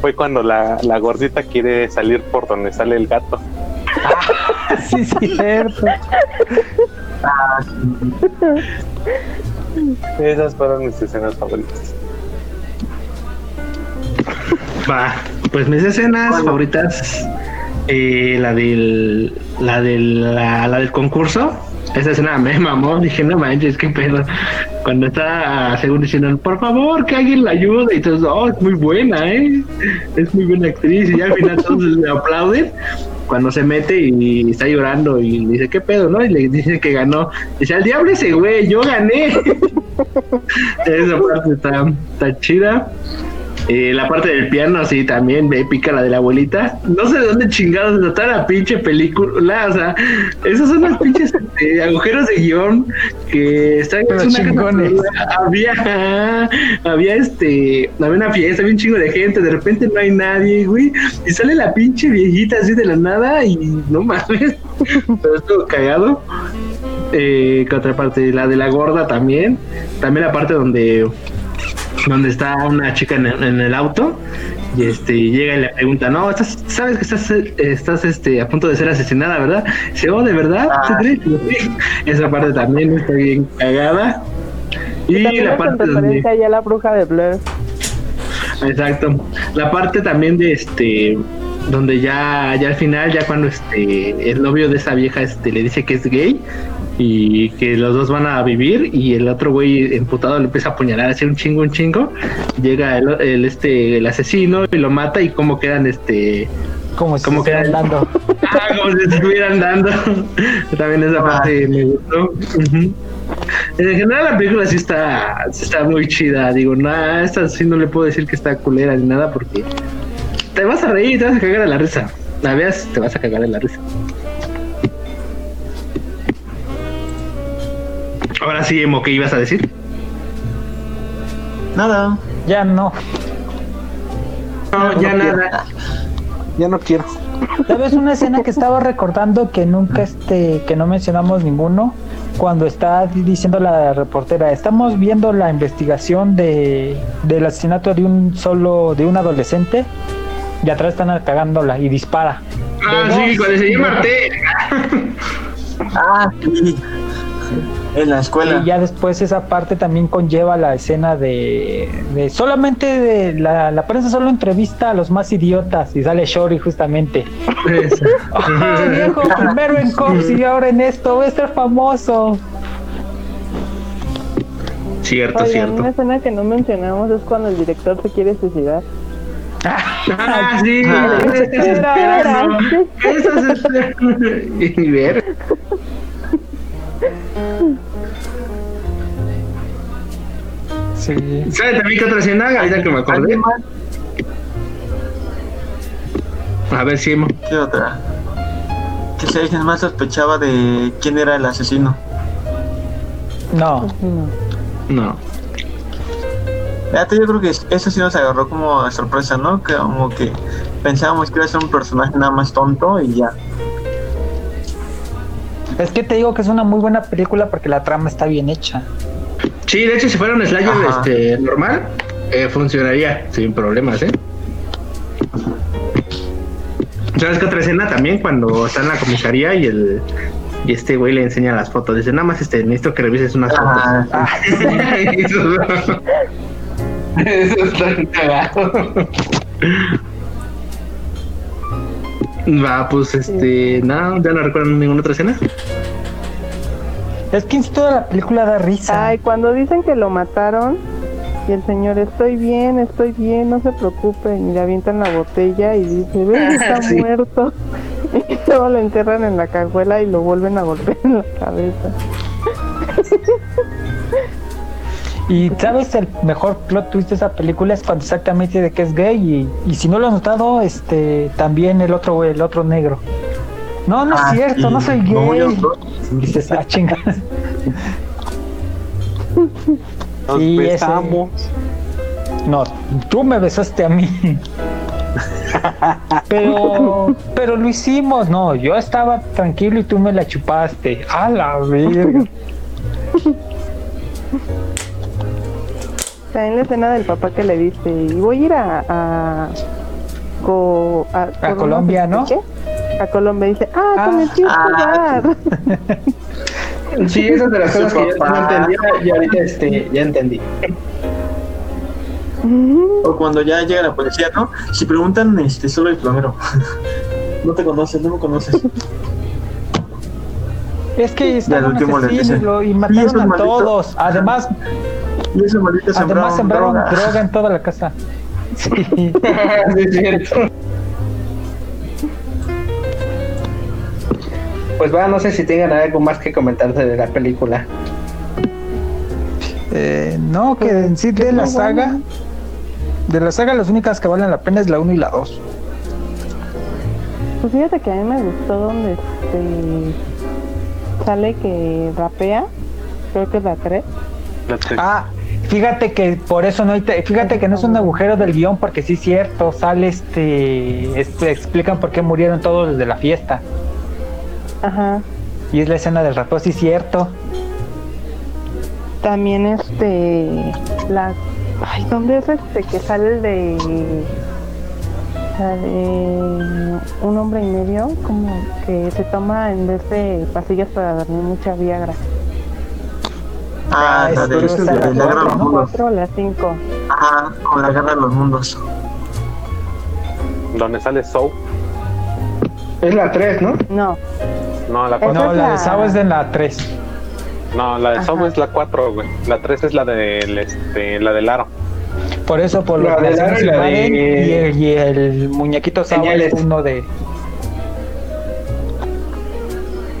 fue cuando la, la gordita quiere salir por donde sale el gato. Sí, sí, cierto. Esas fueron mis escenas favoritas. Va, pues mis escenas favoritas, eh, la del, la del, la, la del concurso. Esa escena me mamó, dije, no manches, qué pedo. Cuando está, según diciendo, por favor, que alguien la ayude. Y todos, oh, es muy buena, ¿eh? Es muy buena actriz. Y ya al final todos le aplauden. Cuando se mete y está llorando y le dice, ¿qué pedo, no? Y le dice que ganó. Dice, al diablo ese güey, yo gané. Esa parte está chida. Eh, la parte del piano, sí, también épica, la de la abuelita. No sé de dónde chingados está la pinche película. O sea, esos son los pinches este, agujeros de guion que están es Había, había este, había una fiesta, había un chingo de gente. De repente no hay nadie, güey. Y sale la pinche viejita así de la nada y no mames. Pero estuvo cagado. Eh, ¿qué otra parte? La de la gorda también. También la parte donde donde está una chica en el, en el auto y este llega y le pregunta, no, estás, sabes que estás, estás este, a punto de ser asesinada, ¿verdad? Dice, oh, ¿de verdad? ¿Tú crees? Sí. Esa parte también está bien cagada. Y También la parte donde... ya la bruja de Blair. Exacto. La parte también de este donde ya ya al final ya cuando este el novio de esa vieja este le dice que es gay y que los dos van a vivir y el otro güey emputado le empieza a apuñalar así un chingo un chingo. Llega el, el, este el asesino y lo mata y cómo quedan este Como si Como que- estuvieran dando. ah, como si estuvieran dando. También esa parte me gustó. En general la película sí está está muy chida. Digo nada esta sí no le puedo decir que está culera ni nada porque te vas a reír te vas a cagar de la risa. La veas te vas a cagar de la risa ahora sí Emo ¿qué ibas a decir? Nada. Ya no. no ya nada Ya no quiero. ¿Sabes una escena que estaba recordando que nunca este, que no mencionamos ninguno? Cuando está di- diciendo la reportera, estamos viendo la investigación de, del asesinato de un solo, de un adolescente, y atrás están cagándola y dispara. ah sí cuando se llama T Ah, sí. En la escuela. Y ya después esa parte también conlleva la escena de, de solamente de la, la prensa solo entrevista a los más idiotas y sale Shori justamente. Ah, viejo, primero en Cops y ahora en esto, voy a ser famoso. cierto Oigan, cierto una escena que no mencionamos es cuando el director se quiere suicidar. Ah, sí, Ah. ¿qué estás Sí. ¿Sabes también qué otra escena? Ahorita que me acordé. A ver si hemos. ¿Qué otra? Que si alguien más sospechaba de quién era el asesino. No, No. Yo creo que eso sí nos agarró como sorpresa, ¿no? Que como que pensábamos que iba a ser un personaje nada más tonto y ya. Es que te digo que es una muy buena película porque la trama está bien hecha. Sí, de hecho, si fuera un slasher este, normal, eh, funcionaría sin problemas, ¿eh? ¿Sabes qué otra escena también? Cuando está en la comisaría y el y este güey le enseña las fotos. Dice, nada más este, necesito que revises unas Ah, fotos. Eso, eso está cagado. Va, pues este, no, ya no recuerdo ninguna otra escena. Es que en toda la película da risa. Ay, cuando dicen que lo mataron y el señor, estoy bien, estoy bien, no se preocupen, y le avientan la botella y dice, ven, está Sí. muerto. Y luego lo enterran en la cajuela y lo vuelven a golpear en la cabeza. Y sabes, el mejor plot twist de esa película es cuando exactamente de que es gay y, y si no lo has notado, este también el otro güey, el otro negro. No, no Ah, es cierto, sí. no soy gay. no. Y dices, ah, chinga. Nos Sí, ese- besamos. No, tú me besaste a mí. Pero, pero lo hicimos, no, yo estaba tranquilo y tú me la chupaste. A la verga. También la escena del papá que le dice, y voy a ir a... A, co- a, Colombia, ¿no? ¿qué? A Colombia dice, ah, Ah, comencé a ah, jugar. Sí, esas de las cosas que yo no entendía y ahorita este, ya entendí. O cuando ya llega la policía, ¿no? Si preguntan, este, solo el plomero. no te conoces, no me conoces. Es que dicen, lo- y "Y mataron a malditos". todos. Además, Y ese maldito además sembraron droga. droga en toda la casa. Sí. Sí, es cierto. Pues va, no sé si tengan algo más que comentarse de la película. Eh, no, que en sí de la saga, de la saga las únicas que valen la pena es la 1 y la 2. Pues fíjate que a mí me gustó donde este sale que rapea, creo que es la 3. La tres. Ah, fíjate que por eso no hay, te- fíjate que no es un agujero del guion porque sí es cierto, sale este, este explican por qué murieron todos desde la fiesta Ajá. y es la escena del rapeo, sí es cierto. También este la ay, ¿dónde es este que sale el de sale un hombre y medio como que se toma en vez de pastillas para dormir mucha Viagra? Ah, Ah, la de, de, esa de la guerra de los mundos. ¿Cuatro o las cinco? Ajá, con la guerra de los mundos. Donde sale Soap. Es la 3, ¿no? No, No, la Esa 4. No, la de la- Sao es de la 3. No, la de Ajá. es la 4, güey. La 3 es la del este, la del aro. Por eso por La los de naciones Lara y la de- y, el, y el muñequito Sao es uno de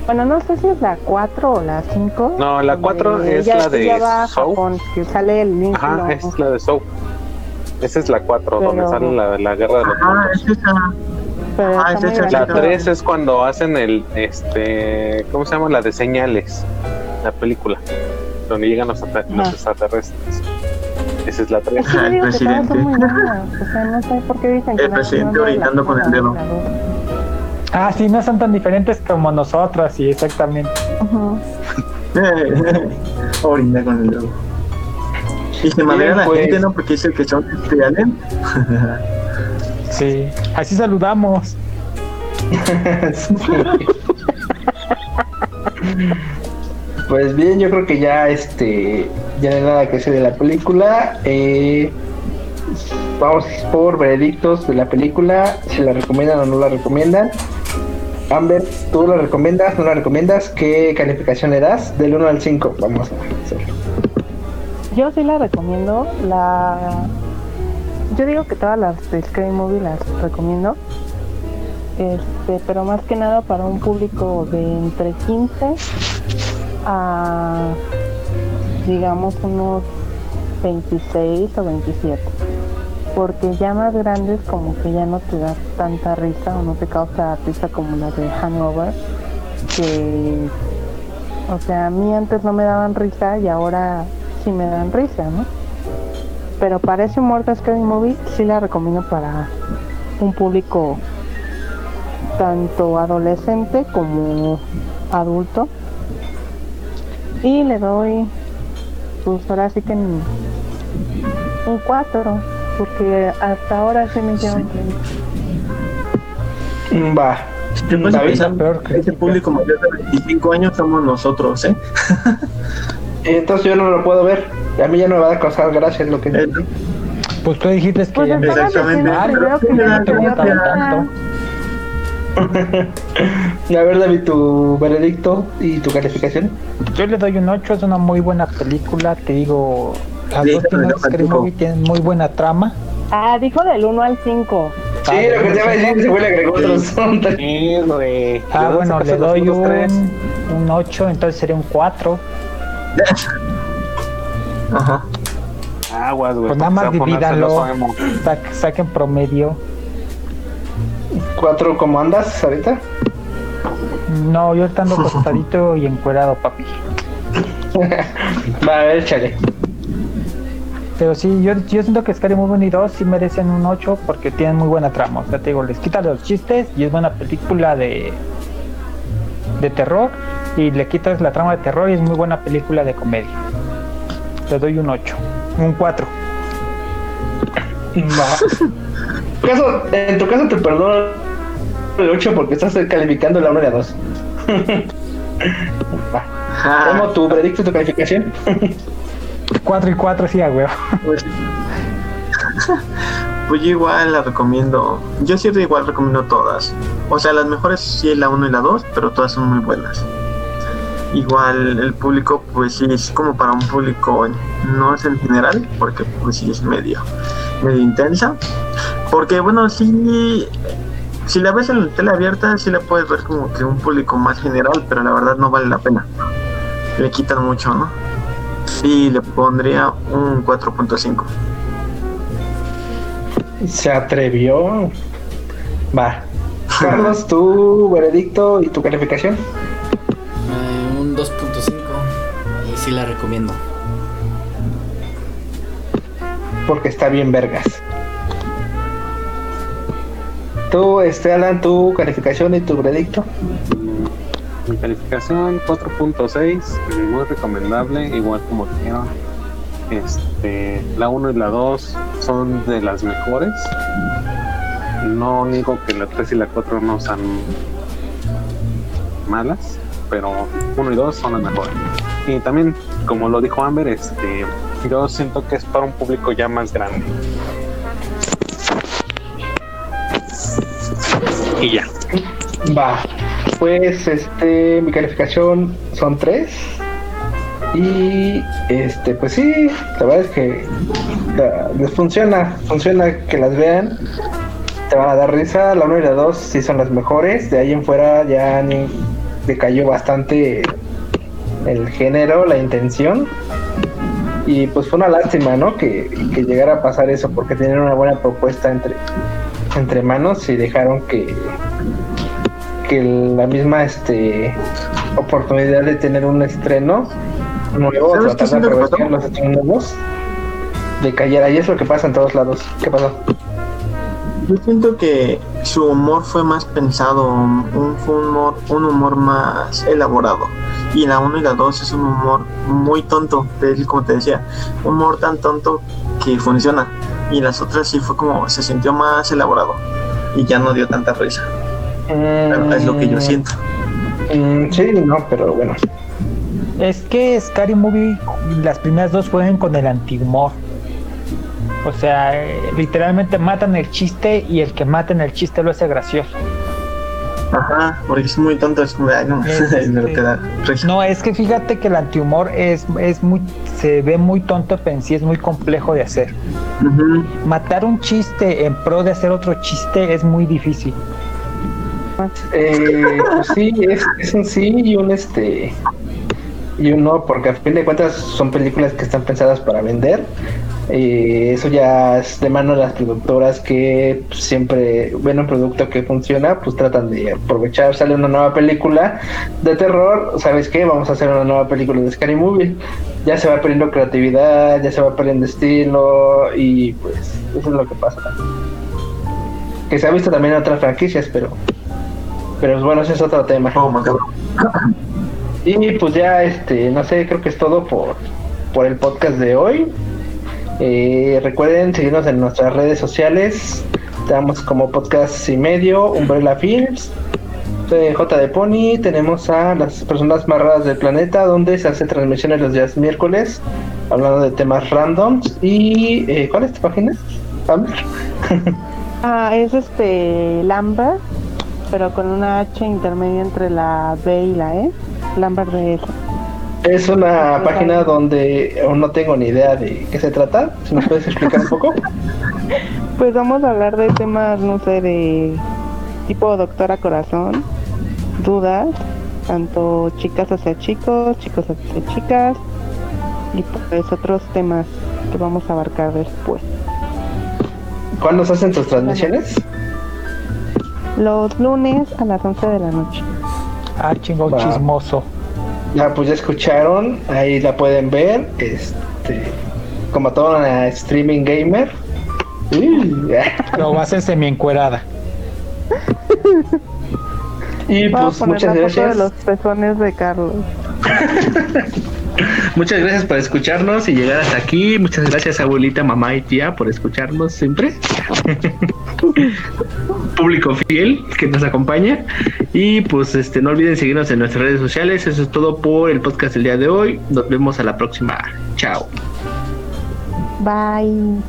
bueno, no sé si es la 4 o la 5. No, la cuatro es la de Soap. Japón, que sale el vínculo. Ajá, es la de Soap. Esa es la 4, donde sale la, la guerra de los Ah, mundos. es esa. pero Ah, es esa, La grande. 3 es cuando hacen el, este, ¿cómo se llama? La de señales, la película, donde llegan los, los extraterrestres. Esa es la 3. Es que El presidente. buenas, O sea, no sé por qué dicen que El nada presidente la orinando con el dedo. Ah, sí, no son tan diferentes como nosotras, sí, exactamente. Ujú. Orina con el dedo. Y se madrea a la pues. gente, ¿no? Porque dice que son alien. Sí, así saludamos. Pues bien, yo creo que ya este ya no hay nada que decir de la película. Eh, vamos por veredictos de la película, si la recomiendan o no la recomiendan. Amber, ¿tú la recomiendas? ¿No la recomiendas? ¿Qué calificación le das? Del 1 al 5, vamos a hacer. Yo sí la recomiendo. La yo digo que todas las de Scary Movie las recomiendo. Este, pero más que nada para un público de entre 15 a digamos unos 26 o 27. Porque ya más grandes como que ya no te da tanta risa o no te causa risa como la de Hangover. Que, o sea, a mí antes no me daban risa y ahora sí me dan risa, ¿no? Pero para ese de Scary Movie sí la recomiendo para un público tanto adolescente como adulto. Y le doy, pues ahora sí que un 4, porque hasta ahora sí me hicieron reír. Mm, Va. Peor que- ese público mayor de 25 años somos nosotros, ¿eh? Entonces yo no lo puedo ver. A mí ya no me va a causar gracia lo que Eh, Pues tú dijiste que Pues Exactamente. Ah. A ver, David, tu veredicto y tu calificación. Yo le doy un 8, es una muy buena película, te digo, las dos primeras tienen muy buena trama. Ah, dijo del 1 al 5. Sí, lo que te iba a decir, güey le agregó otros. son. Sí, güey. Ah, ¿De dónde bueno, le doy un, un 8, entonces sería un 4. Ajá. Aguas, güey. Pues nada más se divídanlo. Sa- saquen promedio. ¿Cuatro cómo andas ahorita? No, yo ahorita ando acostadito y encuerado, papi. Va, a ver, échale. Pero sí, yo, yo siento que Scary Movie 1 y 2 sí merecen un 8 porque tienen muy buena trama. O sea, te digo, les quitan los chistes y es buena película de, de terror. Y le quitas la trama de terror y es muy buena película de comedia. Le doy un 8. Un 4. Va. En tu caso- en tu caso te perdono el 8 porque estás calificando la 1 y la 2. Va. Ajá. ¿Cómo tu veredicto y tu calificación? 4 y 4 sí, a huevo. Pues, pues yo igual la recomiendo. Yo sí igual recomiendo todas. O sea, las mejores sí la 1 y la 2, pero todas son muy buenas. Igual el público, pues sí, es como para un público, no es en general, porque pues sí es medio, medio intensa. Porque bueno, sí, si la ves en la tele abierta, sí la puedes ver como que un público más general, pero la verdad no vale la pena. Le quitan mucho, ¿no? Sí, le pondría un 4.5. Se atrevió. Va. Carlos, tu veredicto y tu calificación. Eh, un 2.5 y sí la recomiendo. Porque está bien vergas. Tú, este, Alan, tu calificación y tu veredicto. Calificación 4.6, muy recomendable, igual como dijeron. Este, la 1 y la 2 son de las mejores. No digo que la 3 y la 4 no sean malas, pero 1 y 2 son las mejores. Y también, como lo dijo Amber, este, yo siento que es para un público ya más grande. Y ya. Va. Pues, este, mi calificación son tres. Y, este, pues sí, la verdad es que les funciona, funciona que las vean. Te van a dar risa. La 1 y la 2 sí son las mejores. De ahí en fuera ya ni decayó bastante el género, la intención. Y pues fue una lástima, ¿no? Que, que llegara a pasar eso, porque tenían una buena propuesta entre, entre manos y dejaron que, que la misma este oportunidad de tener un estreno nuevo, ¿Sabes qué tratar de aprovechar los estrenos nuevos, decayera. Y es lo que pasa en todos lados. ¿Qué pasó? Yo siento que su humor fue más pensado, un, fue un humor, un humor más elaborado. Y la 1 y la 2 es un humor muy tonto, como te decía, un humor tan tonto que funciona. Y las otras sí fue como, se sintió más elaborado. Y ya no dio tanta risa. Es lo que yo siento. Mm, sí, no, pero bueno. Es que Scary Movie, las primeras dos juegan con el antihumor. O sea, literalmente matan el chiste y el que mata en el chiste lo hace gracioso. Ajá, porque es muy tonto, es como, ay, no, Sí, no sí. te da risa. No, es que fíjate que el antihumor es, es muy, se ve muy tonto, pero en sí es muy complejo de hacer. Matar un chiste en pro de hacer otro chiste es muy difícil. Eh, pues sí, es, es un sí y un este y uno porque a fin de cuentas son películas que están pensadas para vender. Y eso ya es de mano de las productoras que siempre ven un producto que funciona, pues tratan de aprovechar, sale una nueva película de terror, ¿sabes qué? Vamos a hacer una nueva película de Scary Movie. Ya se va perdiendo creatividad, ya se va perdiendo estilo y pues eso es lo que pasa. Que se ha visto también en otras franquicias, pero pero bueno, ese es otro tema. Oh, my God. Y pues ya, este, no sé, creo que es todo por, por el podcast de hoy. Eh, recuerden seguirnos en nuestras redes sociales. Estamos como podcast y medio, Umbrella Films. J de Pony. Tenemos a las personas más raras del planeta, donde se hace transmisiones los días miércoles, hablando de temas randoms. ¿Y eh, cuál es tu página? Amber? Ah, es este Lambert, pero con una H intermedia entre la B y la E. Lambert de eso. Es una página donde aún no tengo ni idea de qué se trata. Si nos puedes explicar un poco. Pues vamos a hablar de temas, no sé, de tipo doctora corazón, dudas, tanto chicas hacia chicos, chicos hacia chicas, y pues otros temas que vamos a abarcar después. ¿Cuándo se hacen tus transmisiones? Los lunes a las 11 de la noche. Ah, chingo Va. chismoso. Ya, pues ya escucharon, ahí la pueden ver, este, como toda una streaming gamer. Lo hacer semi encuerada. y pues poner muchas la foto gracias. de los pezones de Carlos. Muchas gracias por escucharnos y llegar hasta aquí. Muchas gracias abuelita, mamá y tía por escucharnos siempre. Público fiel que nos acompaña. Y pues este no olviden seguirnos en nuestras redes sociales. Eso es todo por el podcast del día de hoy. Nos vemos a la próxima. Chao. Bye.